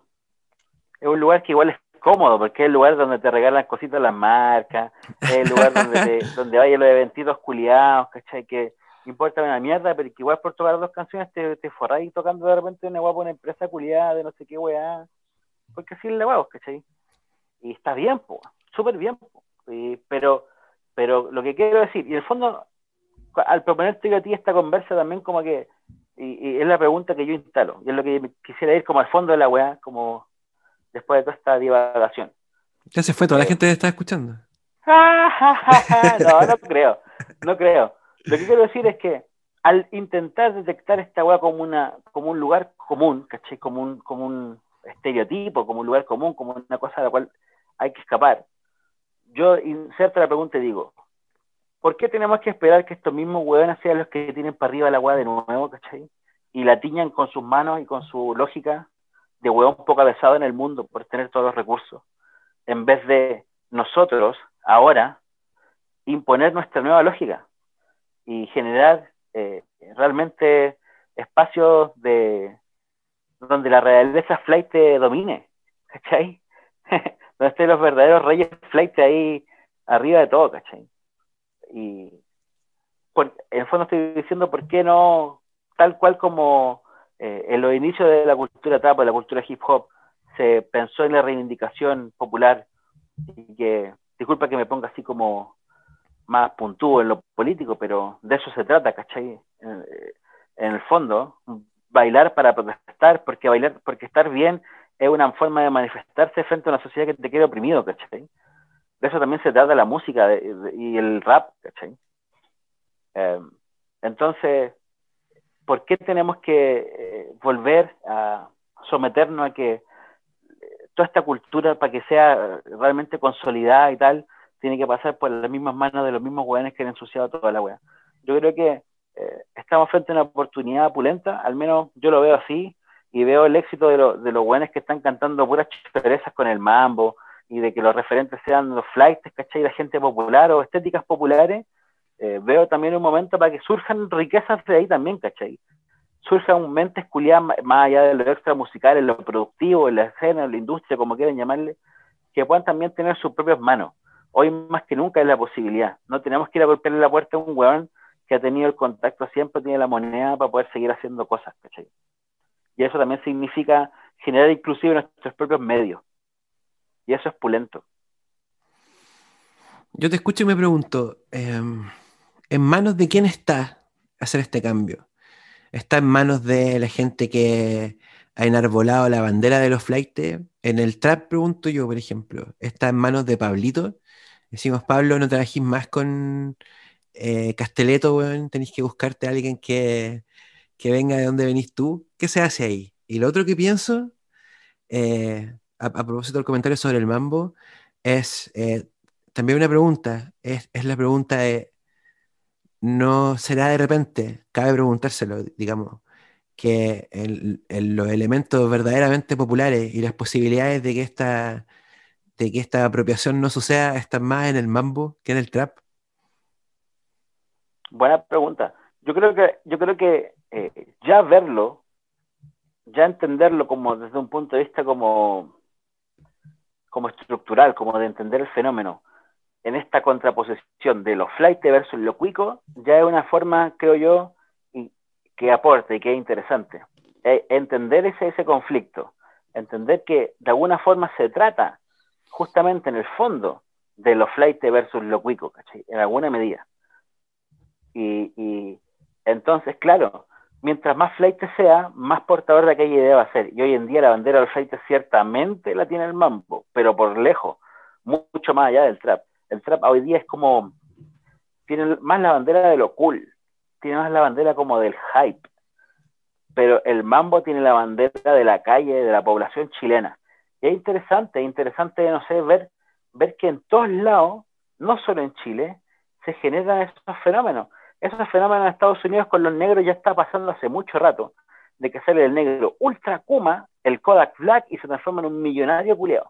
Es un lugar que igual es cómodo, porque es el lugar donde te regalan cositas las marcas, es el lugar donde, te, donde vayan los eventitos culiados, ¿cachai? Que importa una mierda, pero que igual por tocar dos canciones te, te forráis tocando de repente una guapa una empresa culiada de no sé qué weá, porque así es la huevos, ¿cachai? Y está bien, po, súper bien, po. pero, pero lo que quiero decir, y en el fondo, al proponerte a ti esta conversa también como que, y, y, es la pregunta que yo instalo, y es lo que quisiera ir como al fondo de la weá, como después de toda esta divagación. Ya se fue, toda la eh, gente está escuchando. no, no creo, no creo. Lo que quiero decir es que al intentar detectar esta weá como, una, como un lugar común, ¿caché? Como un, como un estereotipo, como un lugar común, como una cosa a la cual hay que escapar, yo inserto la pregunta y digo, ¿por qué tenemos que esperar que estos mismos hueones sean los que tienen para arriba la weá de nuevo, ¿cachai? Y la tiñan con sus manos y con su lógica de huevón poco avesado en el mundo por tener todos los recursos, en vez de nosotros ahora imponer nuestra nueva lógica y generar eh, realmente espacios de donde la realeza flight te domine, ¿cachai? donde estén los verdaderos reyes flight ahí arriba de todo, ¿cachai? Y en el fondo estoy diciendo por qué no, tal cual como eh, en los inicios de la cultura trap, de la cultura hip hop, se pensó en la reivindicación popular y que, disculpa que me ponga así como más puntúo en lo político, pero de eso se trata, ¿cachai? En, el fondo, bailar para protestar, porque bailar, porque estar bien es una forma de manifestarse frente a una sociedad que te quiere oprimido, ¿cachai? De eso también se trata la música y el rap, ¿cachai? Eh, entonces, ¿por qué tenemos que eh, volver a someternos a que eh, toda esta cultura, para que sea realmente consolidada y tal, tiene que pasar por las mismas manos de los mismos hueones que han ensuciado toda la wea? Yo creo que estamos frente a una oportunidad pulenta, al menos yo lo veo así, y veo el éxito de, de los hueones que están cantando puras chiferezas con el mambo, y de que los referentes sean los flights, ¿cachai? La gente popular o estéticas populares, eh, veo también un momento para que surjan riquezas de ahí también, ¿cachai? Surjan mentes culiadas más allá de lo extra musical, en lo productivo, en la escena, en la industria, como quieran llamarle, que puedan también tener sus propias manos. Hoy más que nunca es la posibilidad. No tenemos que ir a golpearle la puerta a un weón que ha tenido el contacto siempre, tiene la moneda para poder seguir haciendo cosas, ¿cachai? Y eso también significa generar inclusive nuestros propios medios. Y eso es pulento. Yo te escucho y me pregunto, eh, ¿en manos de quién está hacer este cambio? ¿Está en manos de la gente que ha enarbolado la bandera de los flights? En el trap, pregunto yo, por ejemplo, ¿está en manos de Pablito? Decimos, Pablo, no trabajís más con eh, Casteleto, tenéis que buscarte a alguien que, que, venga de donde venís tú. ¿Qué se hace ahí? Y lo otro que pienso, eh, a, propósito del comentario sobre el mambo, es eh, también una pregunta, es, la pregunta de no será de repente, cabe preguntárselo, digamos, que los elementos verdaderamente populares y las posibilidades de que esta, de que esta apropiación no suceda está más en el mambo que en el trap? Buena pregunta. Yo creo que, yo creo que eh, ya verlo, ya entenderlo como desde un punto de vista como, como estructural, como de entender el fenómeno, en esta contraposición de los flight versus lo cuico, ya es una forma, creo yo, que aporte y que es interesante. E, entender ese, ese conflicto, entender que de alguna forma se trata justamente en el fondo de los flight versus lo cuico, ¿cachai? En alguna medida. Y, entonces, claro, mientras más flight sea, más portador de aquella idea va a ser. Y hoy en día la bandera del flight ciertamente la tiene el mambo, pero por lejos, mucho más allá del trap. El trap hoy día es como, tiene más la bandera de lo cool, tiene más la bandera como del hype, pero el mambo tiene la bandera de la calle, de la población chilena. Y es interesante, es interesante, no sé, ver, ver que en todos lados, no solo en Chile, se generan esos fenómenos. Esos fenómenos en Estados Unidos con los negros ya está pasando hace mucho rato, de que sale el negro ultra Kuma, el Kodak Black, y se transforma en un millonario culiado.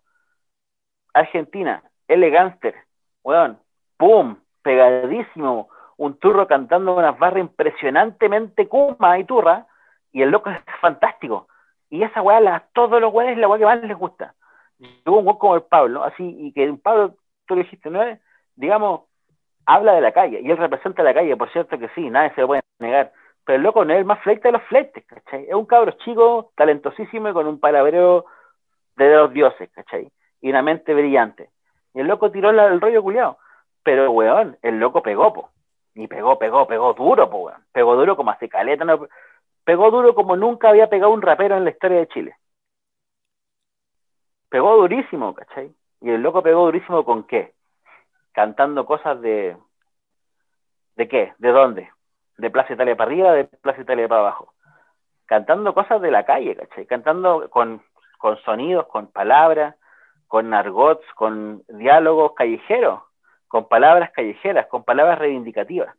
Argentina, L. Gangster, weón, pum, pegadísimo, un turro cantando unas barras impresionantemente Kuma y turra, y el loco es fantástico. Y esa weá, todos los weones es la weá que más les gusta. Un weón como el Pablo, así, y que un Pablo, tú lo dijiste, ¿no? Digamos, habla de la calle, y él representa la calle, por cierto que sí, nadie se lo puede negar. Pero el loco no es el más fleite de los fleites, ¿cachai? Es un cabro chico, talentosísimo y con un palabreo de los dioses, ¿cachai? Y una mente brillante. Y el loco tiró el rollo culiado. Pero, weón, el loco pegó, po. Y pegó, pegó, pegó duro, po, weón. Pegó duro como hace caleta, no, pegó duro como nunca había pegado un rapero en la historia de Chile. Pegó durísimo, ¿cachai? Y el loco pegó durísimo con qué? Cantando cosas de... ¿De qué? ¿De dónde? ¿De Plaza Italia para arriba, de Plaza Italia para abajo? Cantando cosas de la calle, ¿cachai? Cantando con, con sonidos, con palabras, con argots, con diálogos callejeros, con palabras callejeras, con palabras reivindicativas.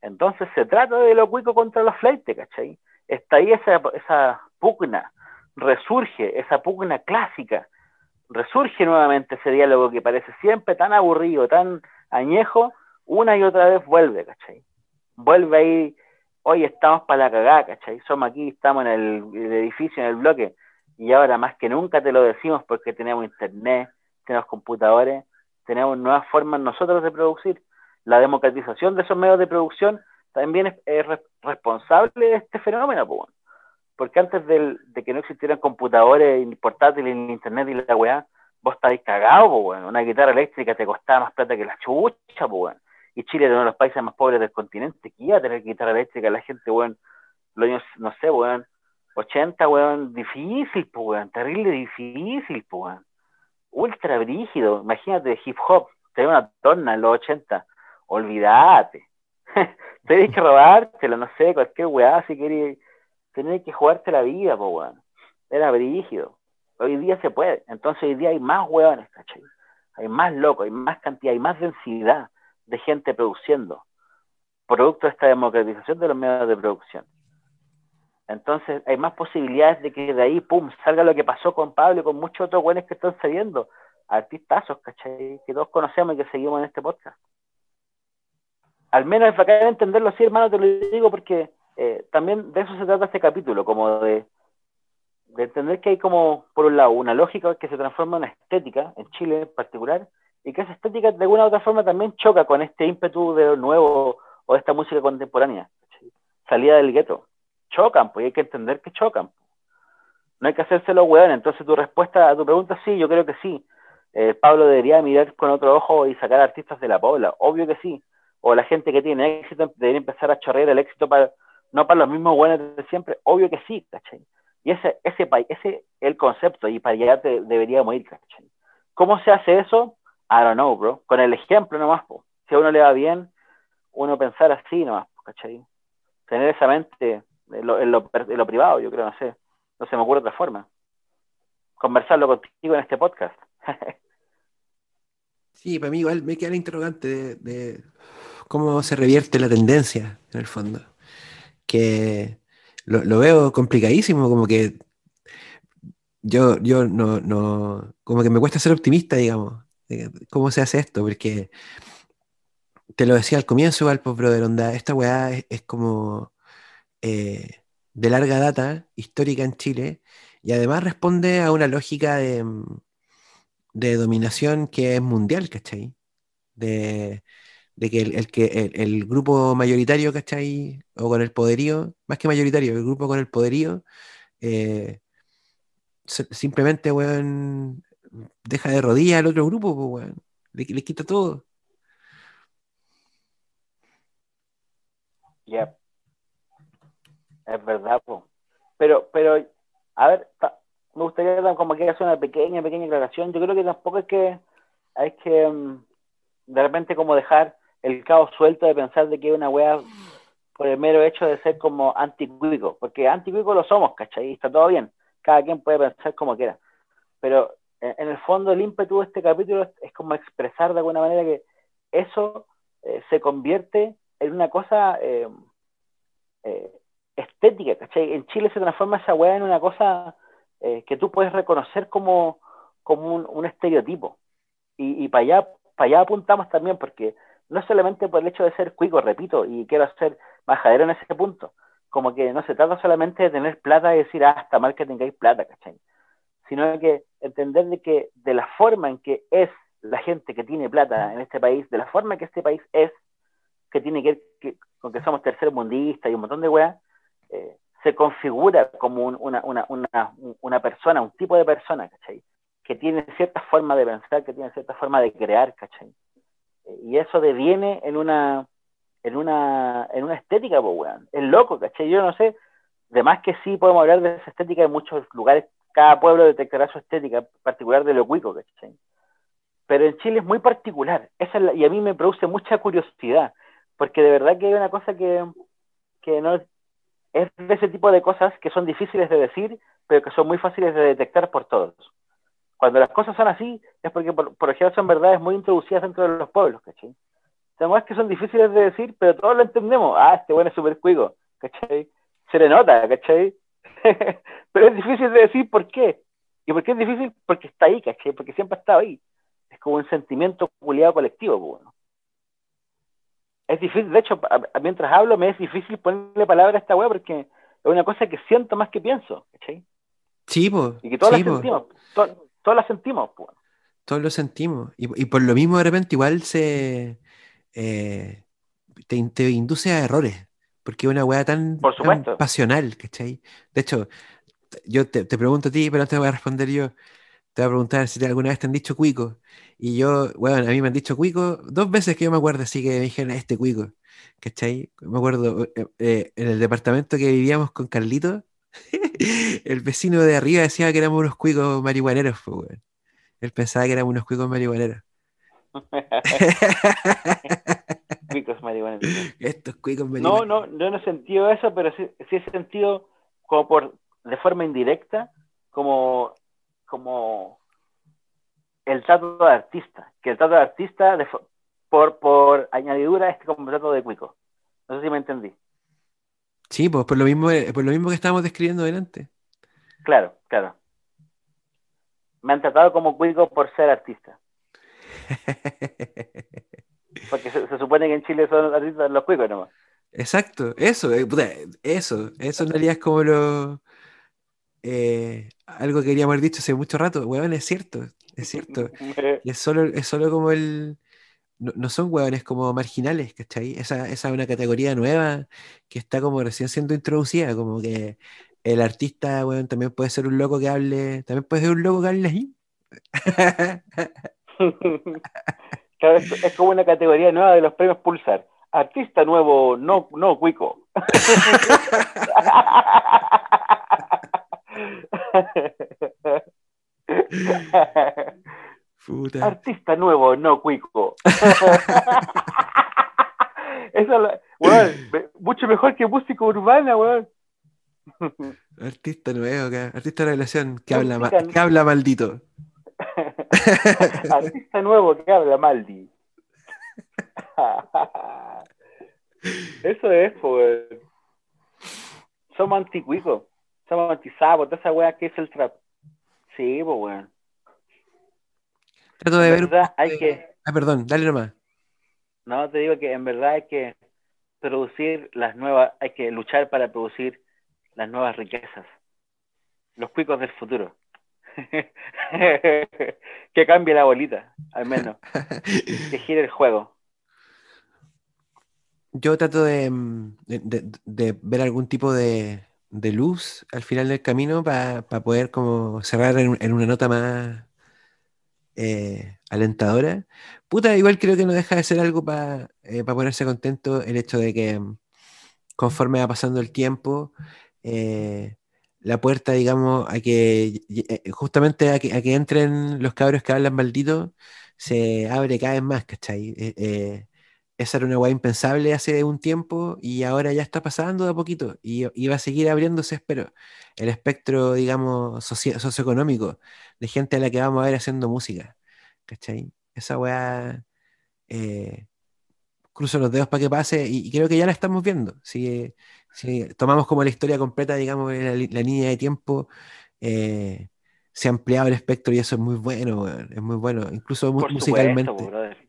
Entonces se trata de lo cuico contra los fleites, ¿cachai? está ahí esa, esa pugna, resurge esa pugna clásica, resurge nuevamente ese diálogo que parece siempre tan aburrido, tan añejo, una y otra vez vuelve, ¿cachai? Vuelve ahí, hoy estamos para la cagada, ¿cachai? Somos aquí, estamos en el, edificio, en el bloque, y ahora más que nunca te lo decimos porque tenemos internet, tenemos computadores, tenemos nuevas formas nosotros de producir. La democratización de esos medios de producción también es, responsable de este fenómeno, porque antes de que no existieran computadores portátiles, ni internet y la weá, vos estabais cagado, una guitarra eléctrica te costaba más plata que la chucha, y Chile es uno de los países más pobres del continente, que iba a tener guitarra eléctrica la gente, weón, los años, no sé, weón, 80, weón, difícil, weón, terrible difícil, weón, ultra brígido, imagínate hip hop, tenía una torna en los 80, olvídate, Tenéis que robártelo, no sé, cualquier weá, si queréis. Tenéis que jugarte la vida, po weón. Era brígido. Hoy día se puede. Entonces hoy día hay más weones, ¿cachai? Hay más locos, hay más cantidad, hay más densidad de gente produciendo. Producto de esta democratización de los medios de producción. Entonces hay más posibilidades de que de ahí, pum, salga lo que pasó con Pablo y con muchos otros weones que están saliendo. Artistazos, ¿cachai? Que todos conocemos y que seguimos en este podcast al menos es bacán entenderlo así, hermano, te lo digo porque eh, también de eso se trata este capítulo, como de, de entender que hay como, por un lado, una lógica que se transforma en estética, en Chile en particular, y que esa estética de alguna u otra forma también choca con este ímpetu de lo nuevo o de esta música contemporánea, salida del gueto. Chocan, pues hay que entender que chocan. No hay que hacérselo weón. Entonces tu respuesta a tu pregunta, sí, yo creo que sí. Eh, Pablo debería mirar con otro ojo y sacar artistas de la pobla. Obvio que sí o la gente que tiene éxito debería empezar a chorrear el éxito para, no para los mismos buenos de siempre, obvio que sí, ¿cachai? Y ese, ese, ese es el concepto, y para allá te, deberíamos ir, ¿cachai? ¿Cómo se hace eso? I don't know, bro. Con el ejemplo nomás, po. si a uno le va bien, uno pensar así nomás, ¿cachai? Tener esa mente en lo, en lo, en lo privado, yo creo, no sé. No se me ocurre otra forma. Conversarlo contigo en este podcast. sí, para mí igual me queda el interrogante de cómo se revierte la tendencia, en el fondo. Que lo, veo complicadísimo, como que yo, yo no, no, como que me cuesta ser optimista, digamos, cómo se hace esto, porque te lo decía al comienzo igual, pues, brother, onda, esta weá es, como eh, de larga data, histórica en Chile, y además responde a una lógica de, de dominación que es mundial, ¿cachai? De, de que el, que el, grupo mayoritario, ¿cachai? O con el poderío, más que mayoritario, el grupo con el poderío, eh, simplemente, weón, deja de rodillas al otro grupo, pues, weón. Le, quita todo. Ya. Es verdad, pues. Pero, pero, a ver, me gustaría como que hacer una pequeña, pequeña aclaración. Yo creo que tampoco es que hay que mm, de repente como dejar el caos suelto de pensar de que es una wea por el mero hecho de ser como anticuico, porque anticuico lo somos, ¿cachai? Está todo bien, cada quien puede pensar como quiera, pero en, el fondo el ímpetu de este capítulo es, como expresar de alguna manera que eso eh, se convierte en una cosa eh, eh, estética, ¿cachai? En Chile se transforma esa weá en una cosa que tú puedes reconocer como, como un, estereotipo. Y, y para allá, para allá apuntamos también, porque no solamente por el hecho de ser cuico, repito, y quiero ser majadero en ese punto, como que no se trata solamente de tener plata y decir, ah, está mal que tengáis plata, ¿cachai? Sino que entender de que de la forma en que es la gente que tiene plata en este país, de la forma en que este país es, que tiene que ver con que somos tercer mundista y un montón de weas, eh, se configura como una, una, una, una, persona, un tipo de persona, ¿cachai? Que tiene cierta forma de pensar, que tiene cierta forma de crear, ¿cachai? Y eso deviene en una en una en una estética, pues. Es loco, ¿cachai? Yo no sé, de más que sí podemos hablar de esa estética en muchos lugares, cada pueblo detectará su estética particular de lo cuico, ¿cachai? Pero en Chile es muy particular, esa y a mí me produce mucha curiosidad, porque de verdad que hay una cosa que, que no es de ese tipo de cosas que son difíciles de decir, pero que son muy fáciles de detectar por todos cuando las cosas son así, es porque por, ejemplo son verdades muy introducidas dentro de los pueblos, ¿cachai? Sabemos que son difíciles de decir, pero todos lo entendemos. Ah, este bueno es súper cuico, ¿cachai? Se le nota, ¿cachai? pero es difícil de decir por qué. ¿Y por qué es difícil? Porque está ahí, ¿cachai? Porque siempre ha estado ahí. Es como un sentimiento culiado colectivo, pues, bueno. Es difícil, de hecho, mientras hablo me es difícil ponerle palabra a esta weá porque es una cosa que siento más que pienso, ¿cachai? Sí, pues. Y que todos la sentimos todos la sentimos. Pues. Todos lo sentimos. Y, por lo mismo de repente igual se eh, te, induce a errores. Porque es una weá tan, pasional, ¿cachai? De hecho, yo te, pregunto a ti, pero antes voy a responder yo. Te voy a preguntar si alguna vez te han dicho cuico. Y yo, bueno, a mí me han dicho cuico dos veces que yo me acuerdo, así que me dijeron este cuico. ¿Cachai? Me acuerdo eh, eh, en el departamento que vivíamos con Carlito, el vecino de arriba decía que éramos unos cuicos marihuaneros, pues, Él pensaba que éramos unos cuicos marihuaneros. cuicos marihuaneros. Estos cuicos marihuaneros. No, no, yo no he sentido eso, pero sí, sí, he sentido como por, de forma indirecta, como, como el trato de artista. Que el trato de artista, por, por añadidura, es como el trato de cuico. No sé si me entendí. Sí, pues por lo mismo, eh, por lo mismo que estábamos describiendo delante. Claro, claro. Me han tratado como cuico por ser artista. Porque se, supone que en Chile son artistas los cuicos nomás. Exacto, eso, eh, eso, eso en realidad es como lo eh, algo que queríamos haber dicho hace mucho rato, weón, es cierto, es cierto. es solo, es solo como el, no, son hueones como marginales, ¿cachai? Esa, esa es una categoría nueva que está como recién siendo introducida, como que el artista, weón, también puede ser un loco que hable, también puede ser un loco que hable así. es, como una categoría nueva de los premios Pulsar. Artista nuevo, no, no cuico. Artista nuevo, no cuico. Eso, mucho mejor que música urbana, weón. Artista nuevo, artista de revelación, que habla, que habla maldito. artista nuevo que habla maldi. Eso es, pues. Somos anticuicos, somos antisapo, toda esa weá que es el trap. Sí, pues bueno. Trato de En ver. verdad, hay que- Ah, perdón, dale nomás. No, te digo que en verdad hay que producir las nuevas, hay que luchar para producir las nuevas riquezas. Los cuicos del futuro. que cambie la bolita, al menos. Que gire el juego. Yo trato de, mm, de- de- ver algún tipo de, de luz al final del camino para poder como cerrar en, en una nota más eh, alentadora. Puta, igual creo que no deja de ser algo para ponerse contento el hecho de que mm, conforme va pasando el tiempo, eh, la puerta, digamos, a que eh, justamente a que, a que entren los cabros que hablan maldito, se abre cada vez más, ¿cachai? Eh, eh, esa era una weá impensable hace un tiempo y ahora ya está pasando de a poquito y, y va a seguir abriéndose, espero, el espectro, digamos, socio- socioeconómico de gente a la que vamos a ver haciendo música, ¿cachai? Esa weá, eh, cruzo los dedos para que pase y, y creo que ya la estamos viendo. Si, si tomamos como la historia completa, digamos, la, línea de tiempo, eh, se ha ampliado el espectro y eso es muy bueno, weón, es muy bueno, incluso Por musicalmente. supuesto.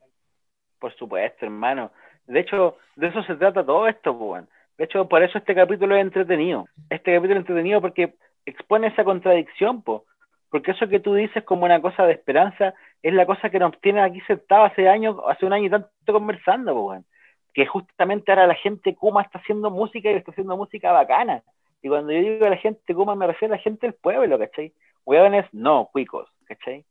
Por supuesto, hermano. De hecho, de eso se trata todo esto, po, weón. De hecho, por eso este capítulo es entretenido. Este capítulo es entretenido porque expone esa contradicción, po. Porque eso que tú dices como una cosa de esperanza es la cosa que nos tiene aquí sentados hace años, hace un año y tanto conversando, po. Que justamente ahora la gente Kuma está haciendo música y está haciendo música bacana. Y cuando yo digo a la gente Kuma me refiero a la gente del pueblo, ¿cachai? Hueones no cuicos, ¿cachai?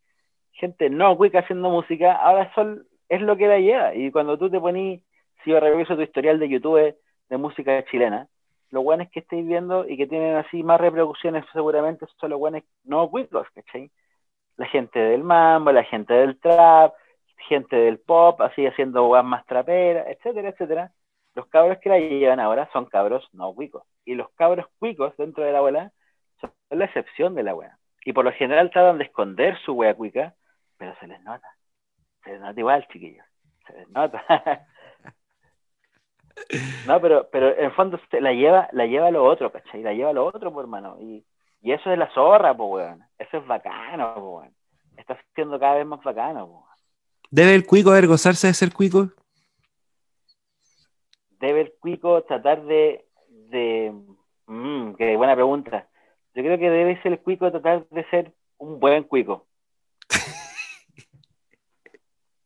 Gente no cuica haciendo música, ahora son, es lo que la lleva. Y cuando tú te ponís, si yo reviso tu historial de YouTube de música chilena, los guanes que estáis viendo y que tienen así más reproducciones seguramente son los guanes no cuicos, ¿cachai? La gente del mambo, la gente del trap, gente del pop, así haciendo guas más traperas, etcétera, etcétera. Los cabros que la llevan ahora son cabros no cuicos. Y los cabros cuicos dentro de la abuela son la excepción de la wea. Y por lo general tratan de esconder su wea cuica, pero se les nota. Se nota igual, chiquillos. Se nota. no, pero, pero en el fondo la lleva, la lleva a lo otro, ¿cachai? La lleva a lo otro, pues, hermano. Y, y eso es la zorra, pues, weón. Eso es bacano, pues, weón. Está siendo cada vez más bacano, pues. ¿Debe el cuico avergonzarse de ser cuico? Debe el cuico tratar de... de mm, qué buena pregunta. Yo creo que debe ser el cuico tratar de ser un buen cuico.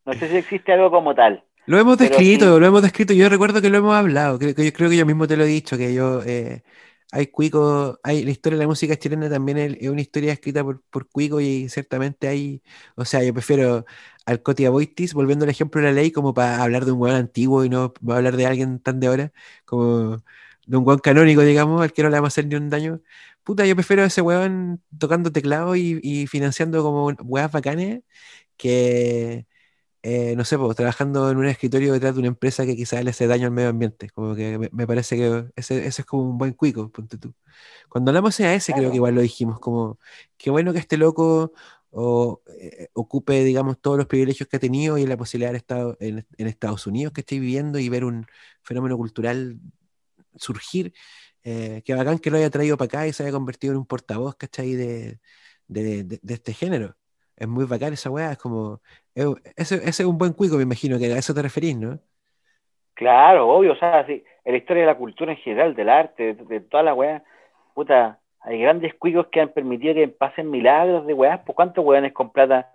No sé si existe algo como tal. Lo hemos descrito, sí. lo hemos descrito. Yo recuerdo que lo hemos hablado. Creo que yo, creo que yo mismo te lo he dicho, que yo eh, hay cuico, hay la historia de la música chilena también es, una historia escrita por, por cuico y ciertamente hay, o sea, yo prefiero al Coti Aboitis, volviendo al ejemplo de la ley, como para hablar de un weón antiguo y no para hablar de alguien tan de ahora, como de un weón canónico, digamos, al que no le vamos a hacer ni un daño. Puta, yo prefiero a ese weón tocando teclado y, y financiando como weas bacanes que eh, no sé, pues, trabajando en un escritorio detrás de una empresa que quizás le hace daño al medio ambiente. Como que me, me parece que ese, ese es como un buen cuico, ponte tú. Cuando hablamos de ese, creo que igual lo dijimos, como qué bueno que este loco o, eh, ocupe, digamos, todos los privilegios que ha tenido y la posibilidad de haber estado en, en Estados Unidos que estoy viviendo y ver un fenómeno cultural surgir. Eh, qué bacán que lo haya traído para acá y se haya convertido en un portavoz, ¿cachai? De, de, de, de este género. Es muy bacán esa weá, es como. Es- Ese, ese es un buen cuico, me imagino que a eso te referís, ¿no? Claro, obvio, o sea, sí, la historia de la cultura en general, del arte, de, de toda la weá, puta, hay grandes cuicos que han permitido que pasen milagros de weás, pues cuántos weones con plata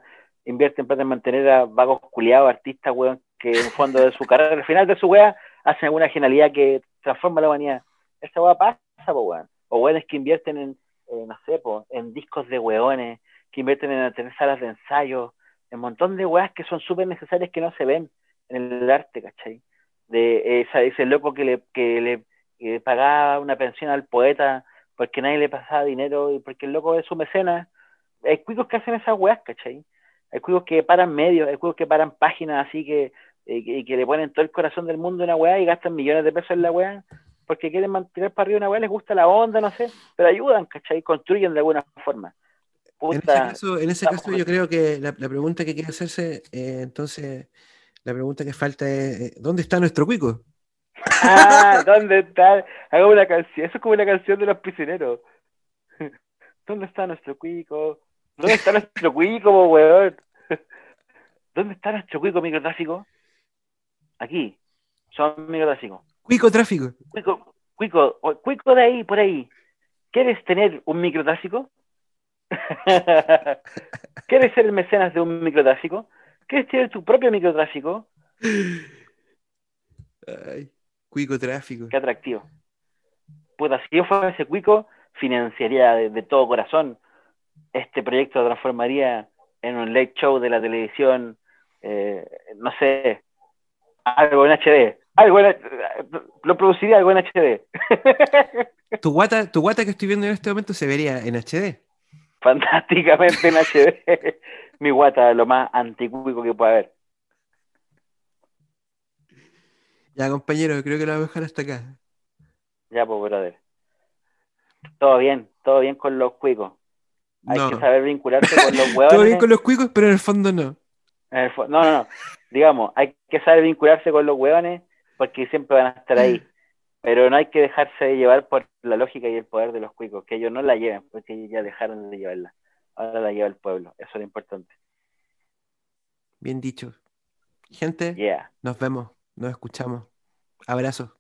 invierten plata en mantener a vagos culiados, artistas, weón, que en el fondo de su carrera, al final de su weá, hacen alguna genialidad que transforma la humanidad. Esa weá pasa, po, weón. O weones que invierten en, eh, no sé, po, en discos de weones, que invierten en tener salas de ensayo, en un montón de weas que son súper necesarias que no se ven en el arte, ¿cachai? de esa, ese loco que le, que le pagaba una pensión al poeta porque nadie le pasaba dinero y porque el loco es su mecenas. Hay cuicos que hacen esas weas, ¿cachai? Hay cuicos que paran medios, hay cuicos que paran páginas así que, eh, que, que le ponen todo el corazón del mundo en una wea y gastan millones de pesos en la wea porque quieren mantener para arriba una wea, les gusta la onda, no sé, pero ayudan, ¿cachai? Construyen de alguna forma. En ese caso, en ese estamos- caso yo creo que la, la pregunta que quiere hacerse, eh, entonces, la pregunta que falta es, eh, ¿dónde está nuestro cuico? Ah, ¿dónde está? Hagamos una canción. Eso es como una canción de los prisioneros. ¿Dónde está nuestro cuico? ¿Dónde está nuestro cuico, weón? ¿Dónde está nuestro cuico microtráfico? Aquí. Son microtráficos. Cuico tráfico. Cuico, cuico, cuico de ahí, por ahí. ¿Quieres tener un microtráfico? ¿Quieres ser el mecenas de un microtráfico? ¿Quieres tener tu propio microtráfico? Ay, cuico tráfico. Qué atractivo. Puta, si yo fuera ese cuico, financiaría de, todo corazón este proyecto, lo transformaría en un late show de la televisión, eh, no sé, algo en HD. Algo en, lo produciría algo en HD. tu guata, tu guata que estoy viendo en este momento se vería en HD. Fantásticamente en HD. Mi guata, lo más anticuico que puede haber. Ya, compañero, creo que lo voy a dejar hasta acá. Ya, pues, brother. Todo bien, todo bien con los cuicos. Hay que saber vincularse con los huevones. todo bien con los cuicos, pero en el fondo no. no, no, no. Digamos, hay que saber vincularse con los huevones porque siempre van a estar ahí. Pero no hay que dejarse de llevar por la lógica y el poder de los cuicos, que ellos no la lleven, porque ellos ya dejaron de llevarla. Ahora la lleva el pueblo, eso es lo importante. Bien dicho. Gente, nos vemos. Nos escuchamos. Abrazo.